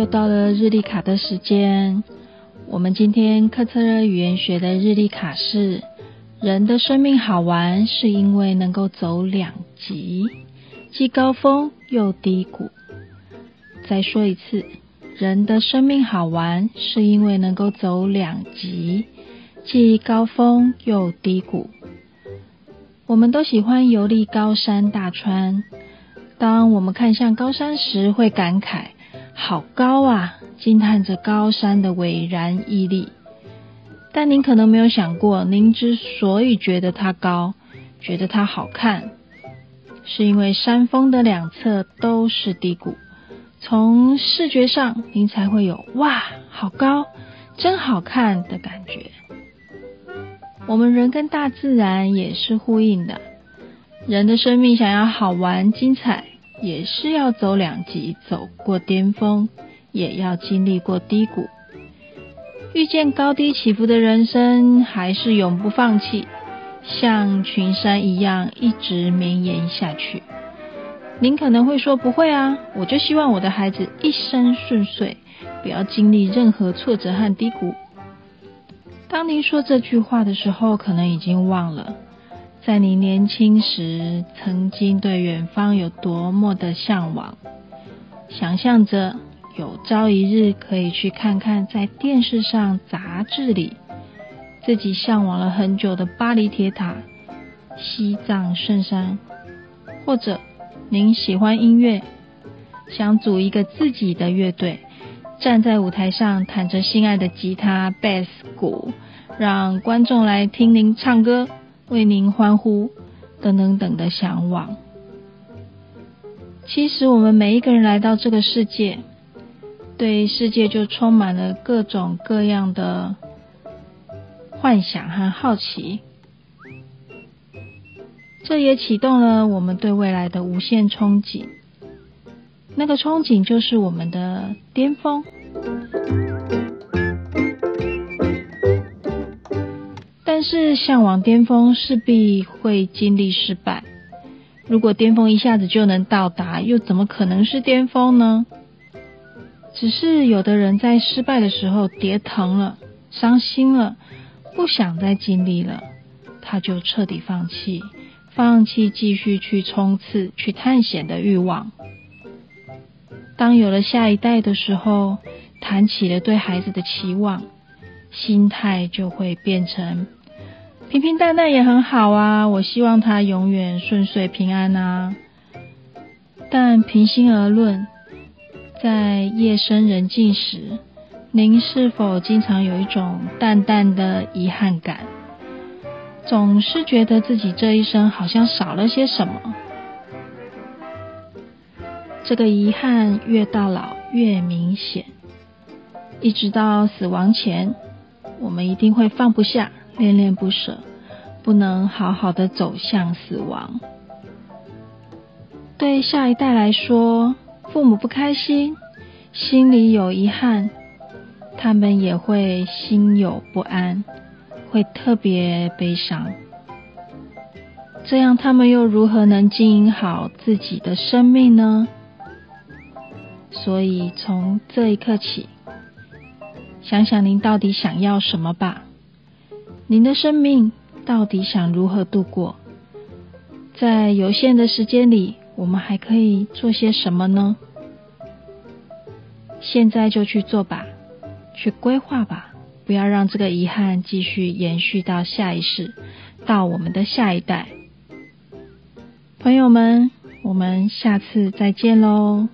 又到了日历卡的时间。我们今天克特勒语言学的日历卡是：人的生命好玩，是因为能够走两极，既高峰又低谷。再说一次，人的生命好玩，是因为能够走两极，既高峰又低谷。我们都喜欢游历高山大川。当我们看向高山时，会感慨：“好高啊！”惊叹着高山的巍然屹立。但您可能没有想过，您之所以觉得它高，觉得它好看，是因为山峰的两侧都是低谷。从视觉上，您才会有“哇，好高，真好看”的感觉。我们人跟大自然也是呼应的。人的生命想要好玩精彩。也是要走两极，走过巅峰，也要经历过低谷。遇见高低起伏的人生，还是永不放弃，像群山一样一直绵延下去。您可能会说：“不会啊，我就希望我的孩子一生顺遂，不要经历任何挫折和低谷。”当您说这句话的时候，可能已经忘了。在你年轻时，曾经对远方有多么的向往，想象着有朝一日可以去看看在电视上、杂志里自己向往了很久的巴黎铁塔、西藏圣山，或者您喜欢音乐，想组一个自己的乐队，站在舞台上弹着心爱的吉他、贝斯、鼓，让观众来听您唱歌。为您欢呼，等等等的向往。其实，我们每一个人来到这个世界，对世界就充满了各种各样的幻想和好奇。这也启动了我们对未来的无限憧憬。那个憧憬就是我们的巅峰。但是向往巅峰势必会经历失败。如果巅峰一下子就能到达，又怎么可能是巅峰呢？只是有的人在失败的时候跌疼了、伤心了，不想再经历了，他就彻底放弃，放弃继续去冲刺、去探险的欲望。当有了下一代的时候，谈起了对孩子的期望，心态就会变成。平平淡淡也很好啊，我希望他永远顺遂平安啊。但平心而论，在夜深人静时，您是否经常有一种淡淡的遗憾感？总是觉得自己这一生好像少了些什么。这个遗憾越到老越明显，一直到死亡前，我们一定会放不下。恋恋不舍，不能好好的走向死亡。对下一代来说，父母不开心，心里有遗憾，他们也会心有不安，会特别悲伤。这样，他们又如何能经营好自己的生命呢？所以，从这一刻起，想想您到底想要什么吧。您的生命到底想如何度过？在有限的时间里我们还可以做些什么呢？现在就去做吧去规划吧不要让这个遗憾继续延续到下一世到我们的下一代。朋友们我们下次再见喽。